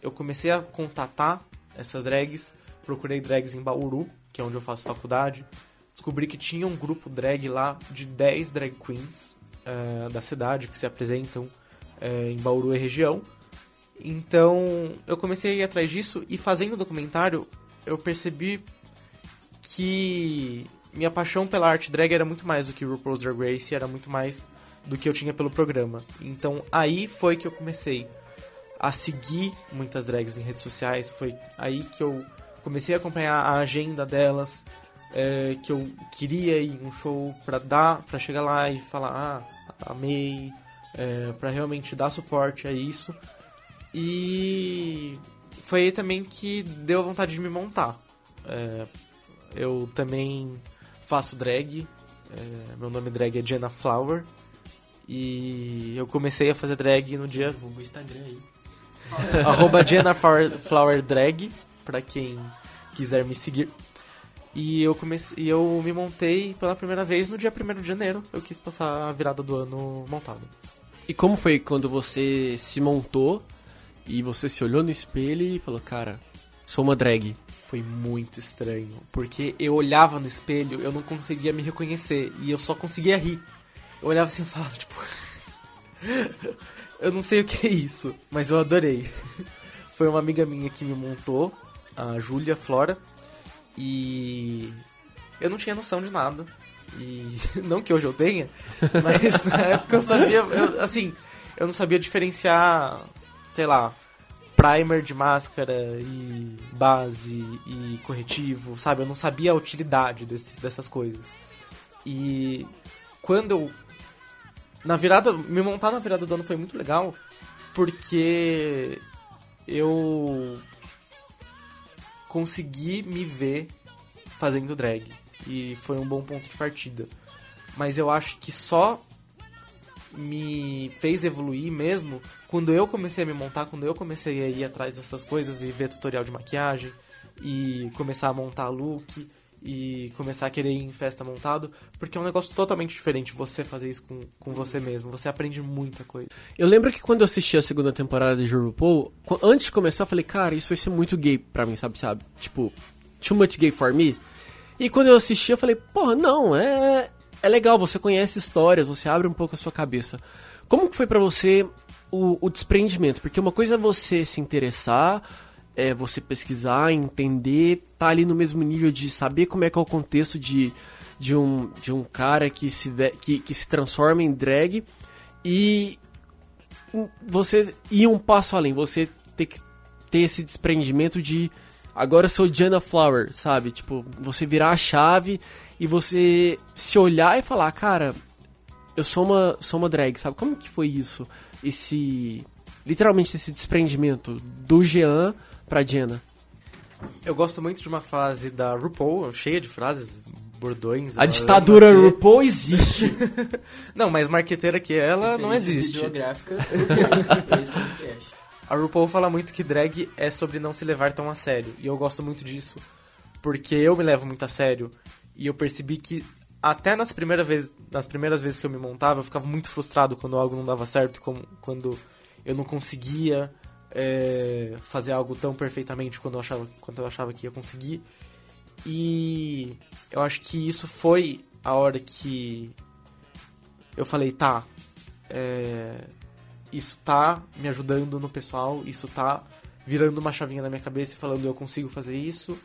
eu comecei a contatar essas drags procurei drags em Bauru, que é onde eu faço faculdade. Descobri que tinha um grupo drag lá de 10 drag queens uh, da cidade que se apresentam uh, em Bauru e região. Então eu comecei a ir atrás disso e fazendo o documentário eu percebi que minha paixão pela arte drag era muito mais do que RuPaul's Drag Race, era muito mais do que eu tinha pelo programa. Então aí foi que eu comecei a seguir muitas drags em redes sociais, foi aí que eu comecei a acompanhar a agenda delas, é, que eu queria ir um show para dar, para chegar lá e falar, ah, amei, é, para realmente dar suporte a isso. E foi aí também que deu vontade de me montar. É, eu também faço drag, é, meu nome drag é Jenna Flower. E eu comecei a fazer drag no dia. Google Instagram aí. (laughs) arroba Jenna Flower Drag para quem quiser me seguir. E eu comecei, e eu me montei pela primeira vez no dia 1 de janeiro. Eu quis passar a virada do ano montado. E como foi quando você se montou e você se olhou no espelho e falou, cara, sou uma drag? Foi muito estranho, porque eu olhava no espelho, eu não conseguia me reconhecer e eu só conseguia rir. Eu olhava assim e falava, tipo, (laughs) eu não sei o que é isso, mas eu adorei. (laughs) Foi uma amiga minha que me montou a Júlia Flora. E eu não tinha noção de nada. E (laughs) não que hoje eu tenha, mas na (laughs) época eu sabia, eu, assim, eu não sabia diferenciar, sei lá, primer de máscara e base e corretivo, sabe? Eu não sabia a utilidade desse, dessas coisas. E quando eu na virada, me montar na virada do ano foi muito legal, porque eu consegui me ver fazendo drag. E foi um bom ponto de partida. Mas eu acho que só me fez evoluir mesmo quando eu comecei a me montar, quando eu comecei a ir atrás dessas coisas e ver tutorial de maquiagem e começar a montar look e começar a querer ir em festa montado, porque é um negócio totalmente diferente você fazer isso com, com você mesmo. Você aprende muita coisa. Eu lembro que quando eu assisti a segunda temporada de RuPaul, antes de começar, eu falei, cara, isso vai ser muito gay pra mim, sabe? sabe? Tipo, too much gay for me. E quando eu assisti, eu falei, porra, não, é, é legal, você conhece histórias, você abre um pouco a sua cabeça. Como que foi para você o, o desprendimento? Porque uma coisa é você se interessar é você pesquisar, entender, tá ali no mesmo nível de saber como é que é o contexto de, de, um, de um cara que se, que, que se transforma em drag e você ir um passo além, você ter que ter esse desprendimento de agora eu sou Diana Flower, sabe? Tipo, você virar a chave e você se olhar e falar, cara, eu sou uma, sou uma drag, sabe? Como que foi isso? Esse. Literalmente esse desprendimento do Jean pra Diana. Eu gosto muito de uma frase da RuPaul, cheia de frases, bordões. A ditadura RuPaul existe. (laughs) Não, mas marqueteira que ela não existe. Geográfica. (laughs) A RuPaul fala muito que drag é sobre não se levar tão a sério. E eu gosto muito disso. Porque eu me levo muito a sério. E eu percebi que até nas primeiras vezes, nas primeiras vezes que eu me montava, eu ficava muito frustrado quando algo não dava certo, como, quando eu não conseguia é, fazer algo tão perfeitamente quando eu achava, quando eu achava que ia conseguir. E eu acho que isso foi a hora que eu falei, tá, é, isso tá me ajudando no pessoal, isso tá virando uma chavinha na minha cabeça e falando eu consigo fazer isso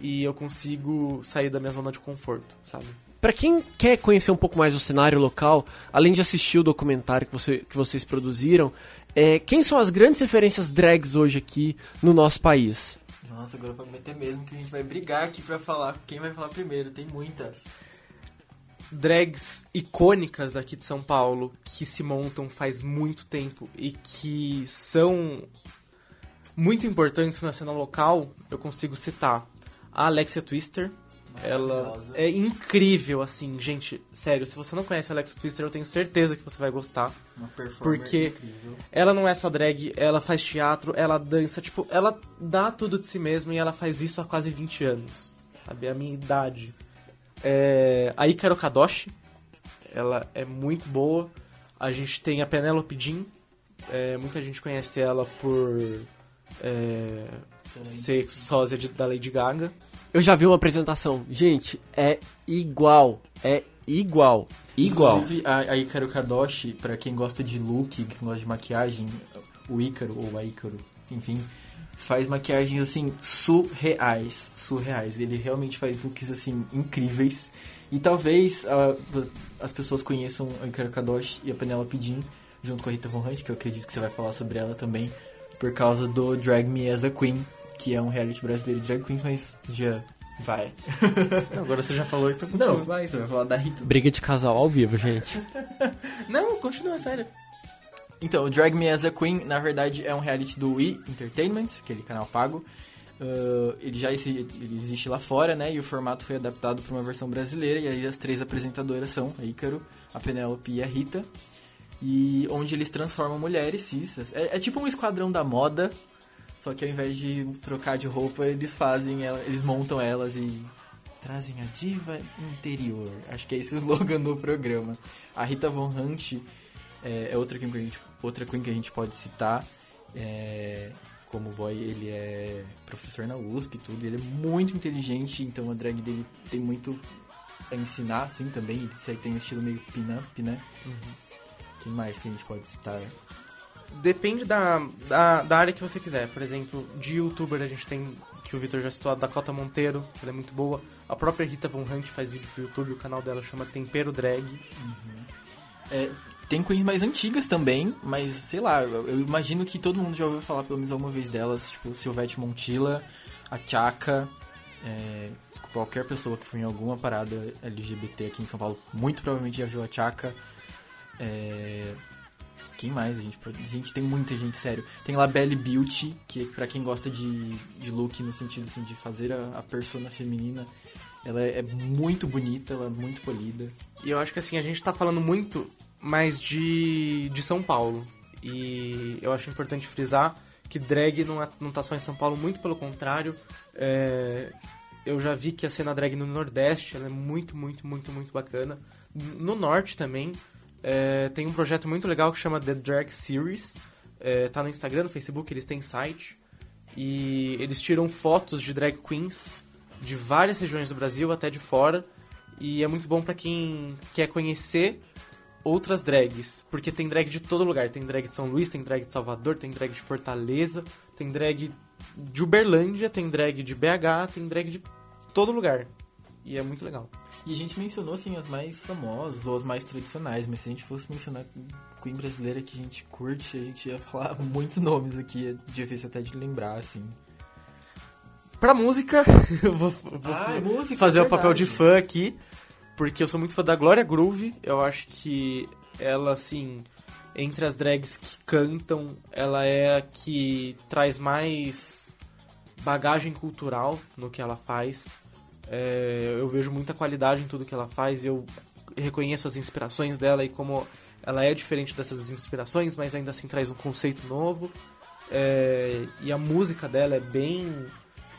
e eu consigo sair da minha zona de conforto, sabe? Pra quem quer conhecer um pouco mais o cenário local, além de assistir o documentário que, você- que vocês produziram, é, quem são as grandes referências drags hoje aqui no nosso país? Nossa, agora eu vou meter mesmo que a gente vai brigar aqui pra falar quem vai falar primeiro. Tem muitas. Drags icônicas daqui de São Paulo que se montam faz muito tempo e que são muito importantes na cena local, eu consigo citar a Alexia Twister. Ela é incrível, assim, gente. Sério, se você não conhece a Alexia Twister, eu tenho certeza que você vai gostar. Uma performance Porque incrível. Ela não é só drag, ela faz teatro, ela dança, tipo, ela dá tudo de si mesma e ela faz isso há quase 20 anos. Sabe? A minha idade. É, a Ikaro Kadoshi, ela é muito boa. A gente tem a Penelope Jean, é, muita gente conhece ela por é, ser sósia de- da Lady Gaga. Eu já vi uma apresentação. Gente, é igual. É igual. Igual. Inclusive, a, a Ícaro Kadoshi, pra quem gosta de look, quem gosta de maquiagem, o Ícaro, ou a Ícaro, enfim, faz maquiagens, assim, surreais. Surreais. Ele realmente faz looks, assim, incríveis. E talvez ah, as pessoas conheçam a Ícaro Kadoshi e a Penelope Jean, junto com a Rita Von Hunt, que eu acredito que você vai falar sobre ela também, por causa do Drag Me As a Queen, que é um reality brasileiro de drag queens, mas já vai. Não, agora você já falou, então Não, continua. vai, você vai falar da Rita. Briga de casal ao vivo, gente. (laughs) Não, continua, sério. Então, o Drag Me As a Queen, na verdade, é um reality do Wii Entertainment, aquele canal pago. Uh, ele já exi- ele existe lá fora, né? E o formato foi adaptado para uma versão brasileira. E aí as três apresentadoras são a Ícaro, a Penélope e a Rita. E onde eles transformam mulheres cis. É, é tipo um esquadrão da moda, só que ao invés de trocar de roupa, eles fazem ela, eles montam elas e trazem a diva interior. Acho que é esse o (laughs) slogan do programa. A Rita Von Hunt é, é outra, queen que a gente, outra queen que a gente pode citar. É, como boy, ele é professor na USP e tudo. Ele é muito inteligente, então a drag dele tem muito a ensinar, assim, também. Isso aí tem um estilo meio pin-up, né? Quem mais que a gente pode citar? Depende da, da, da área que você quiser. Por exemplo, de youtuber a gente tem, que o Victor já citou, a Dakota Monteiro, que ela é muito boa. A própria Rita Von Hunt faz vídeo pro YouTube, o canal dela chama Tempero Drag. É, tem queens mais antigas também, mas sei lá, eu, eu imagino que todo mundo já ouviu falar pelo menos alguma vez delas, tipo Silvete Montilla, a Chaka, é, qualquer pessoa que foi em alguma parada LGBT aqui em São Paulo, muito provavelmente já viu a Chaka. É, quem mais? A gente, gente tem muita gente, sério. Tem lá Belly Beauty, que pra quem gosta de, de look no sentido assim, de fazer a, a persona feminina, ela é, é muito bonita, ela é muito polida. E eu acho que assim, a gente tá falando muito mais de, de São Paulo. E eu acho importante frisar que drag não, é, não tá só em São Paulo, muito pelo contrário. É, eu já vi que a cena drag no Nordeste é muito, muito, muito, muito bacana. No Norte também. É, tem um projeto muito legal que chama The Drag Series. É, tá no Instagram, no Facebook, eles têm site. E eles tiram fotos de drag queens de várias regiões do Brasil, até de fora. E é muito bom pra quem quer conhecer outras drags, porque tem drag de todo lugar. Tem drag de São Luís, tem drag de Salvador, tem drag de Fortaleza, tem drag de Uberlândia, tem drag de BH, tem drag de todo lugar. E é muito legal. E a gente mencionou, assim, as mais famosas ou as mais tradicionais, mas se a gente fosse mencionar Queen brasileira que a gente curte, a gente ia falar (laughs) muitos nomes aqui, é difícil até de lembrar, assim. Pra música, (laughs) eu vou, vou Ah, música, fazer é o papel de fã aqui, porque eu sou muito fã da Glória Groove. Eu acho que ela, assim, entre as drags que cantam, ela é a que traz mais bagagem cultural no que ela faz. É, eu vejo muita qualidade em tudo que ela faz. Eu reconheço as inspirações dela e como ela é diferente dessas inspirações, mas ainda assim traz um conceito novo. É, e a música dela é bem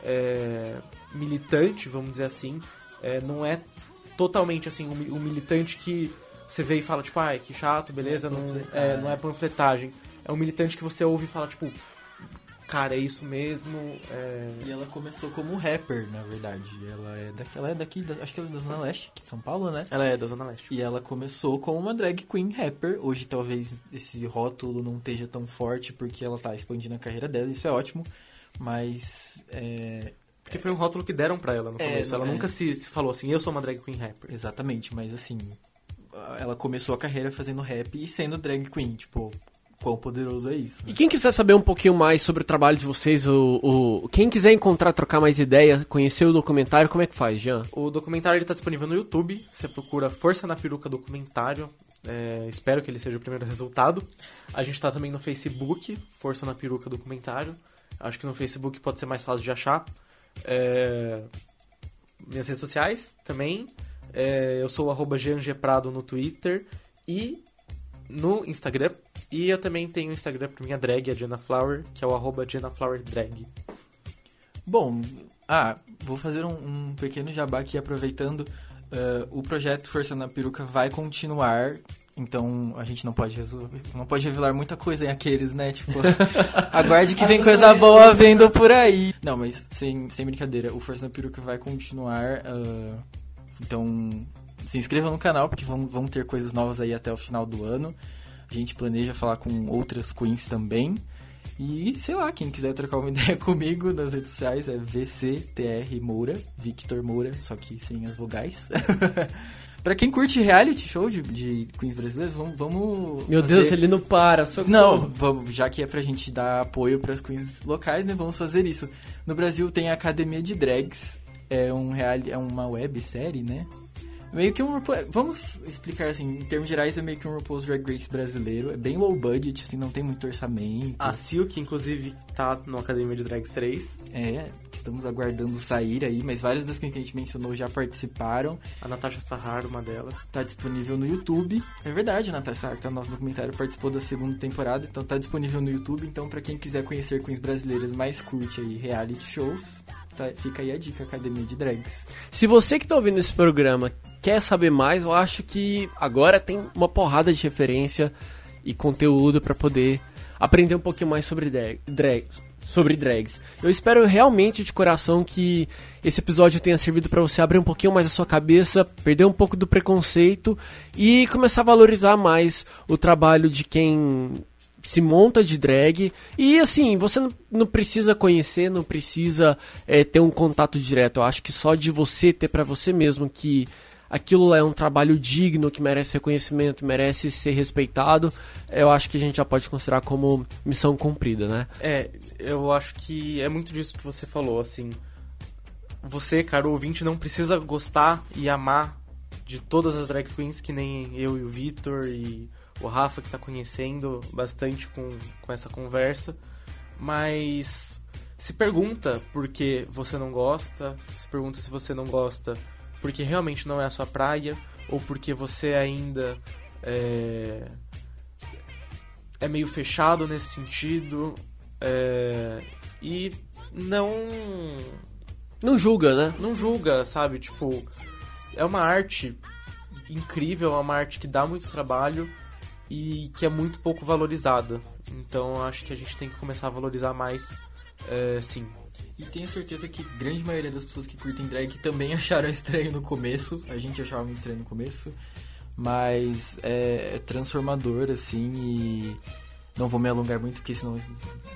é, militante, vamos dizer assim. É, não é totalmente assim um, um militante que você vê e fala, tipo, ai, que chato, beleza, não, é, não é panfletagem. É um militante que você ouve e fala, tipo, cara, é isso mesmo. é, E ela começou como rapper, na verdade. Ela é daqui, ela é daqui da- acho que ela é da Zona Leste, aqui de São Paulo, né? Ela é da Zona Leste. E ela começou como uma drag queen rapper. Hoje talvez esse rótulo não esteja tão forte porque ela tá expandindo a carreira dela, isso é ótimo. Mas é, Porque foi um rótulo que deram pra ela no É, começo. não ela é. nunca se, se falou assim, eu sou uma drag queen rapper. exatamente, mas assim, ela começou a carreira fazendo rap e sendo drag queen, tipo, quão poderoso é isso. né? E quem quiser saber um pouquinho mais sobre o trabalho de vocês, o, o- quem quiser encontrar, trocar mais ideia, conhecer o documentário, como é que faz, Jean? O documentário ele tá disponível no YouTube. Você procura Força na Peruca Documentário. É, espero que ele seja o primeiro resultado. A gente tá também no Facebook, Força na Peruca Documentário. Acho que no Facebook pode ser mais fácil de achar. É, minhas redes sociais também. É, eu sou o arroba Jean G. Prado no Twitter e no Instagram. E eu também tenho o Instagram pra minha drag, a Jenna Flower, que é o arroba Jenna Flower Drag. Bom, ah, vou fazer um, um pequeno jabá aqui aproveitando. Ah, o projeto Força na Peruca vai continuar. Então a gente não pode resolver, não pode revelar muita coisa em aqueles, né? Tipo, (laughs) aguarde que vem coisa boa vindo por aí. Não, mas sem, sem brincadeira, o Força na Peruca vai continuar. ah, então se inscreva no canal, porque vão, vão ter coisas novas aí até o final do ano. A gente planeja falar com outras queens também. E, sei lá, quem quiser trocar uma (laughs) ideia comigo nas redes sociais é VCTR Moura, Victor Moura, só que sem as vogais. (laughs) pra quem curte reality show de, de queens brasileiras, vamos. vamos Meu fazer- Deus, ele não para. socorro. Não, vamos, já que é pra gente dar apoio pras queens locais, né? Vamos fazer isso. No Brasil tem a Academia de Drags, é, um reality, é uma websérie, né? Meio que um Vamos explicar assim, em termos gerais, é meio que um RuPaul's Drag Race brasileiro. É bem low budget, assim, não tem muito orçamento. A Silk, inclusive, tá no Academia de Drags 3. É, estamos aguardando sair aí, mas várias das que a gente mencionou já participaram. A Natasha Sahar, uma delas. Tá disponível no YouTube. É verdade, a Natasha Sark tá no nosso documentário, participou da segunda temporada, então tá disponível no YouTube. Então, pra quem quiser conhecer queens brasileiras mais curte aí reality shows, tá- fica aí a dica, Academia de Drags. Se você que tá ouvindo esse programa quer saber mais, eu acho que agora tem uma porrada de referência e conteúdo pra poder aprender um pouquinho mais sobre drag, drag- sobre drags. Eu espero realmente de coração que esse episódio tenha servido pra você abrir um pouquinho mais a sua cabeça, perder um pouco do preconceito e começar a valorizar mais o trabalho de quem se monta de drag e assim, você não, precisa conhecer, não precisa é, ter um contato direto. Eu acho que só de você ter pra você mesmo que aquilo é um trabalho digno, que merece reconhecimento, merece ser respeitado, eu acho que a gente já pode considerar como missão cumprida, né? É, eu acho que é muito disso que você falou, assim. Você, caro ouvinte, não precisa gostar e amar de todas as drag queens, que nem eu e o Vitor e o Rafa, que tá conhecendo bastante com, com essa conversa. Mas se pergunta por que você não gosta, se pergunta se você não gosta porque realmente não é a sua praia, ou porque você ainda é, é meio fechado nesse sentido. é, e não Não julga, né? não julga, sabe? Tipo, é uma arte incrível, é uma arte que dá muito trabalho e que é muito pouco valorizada. Então acho que a gente tem que começar a valorizar mais, é, sim. E tenho certeza que grande maioria das pessoas que curtem drag também (laughs) acharam estranho no começo. A gente achava muito estranho no começo. Mas é, é transformador, assim, e não vou me alongar muito, porque senão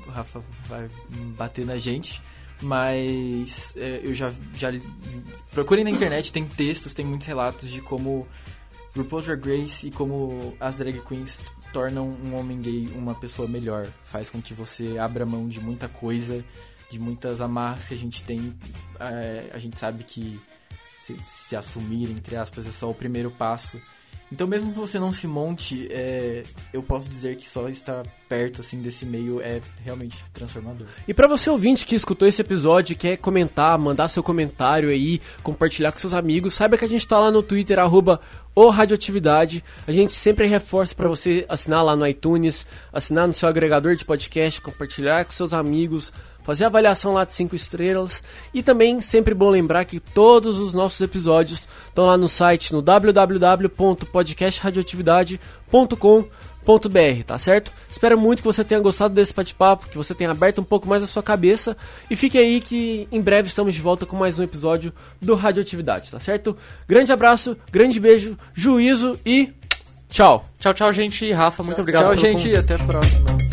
o Rafa vai bater na gente. Mas é, eu já, já. Procurem na internet, tem textos, tem muitos relatos de como RuPaul's Drag Race e como as drag queens tornam um homem gay uma pessoa melhor. Faz com que você abra mão de muita coisa de muitas amarras que a gente tem. É, a gente sabe que se, se assumir, entre aspas, é só o primeiro passo. Então, mesmo que você não se monte, é, eu posso dizer que só estar perto assim desse meio é realmente transformador. E para você ouvinte que escutou esse episódio e quer comentar, mandar seu comentário aí, compartilhar com seus amigos, saiba que a gente tá lá no Twitter arroba o Radioatividade. A gente sempre reforça para você assinar lá no iTunes, assinar no seu agregador de podcast, compartilhar com seus amigos, fazer a avaliação lá de 5 estrelas. E também sempre bom lembrar que todos os nossos episódios estão lá no site no www.podcastradioatividade.com.br, tá certo? Espero muito que você tenha gostado desse bate-papo, que você tenha aberto um pouco mais a sua cabeça e fique aí que em breve estamos de volta com mais um episódio do Radioatividade, tá certo? Grande abraço, grande beijo, juízo e tchau. Tchau, tchau, gente. Rafa, muito obrigado. Tchau, pelo gente. convite. Até a próxima.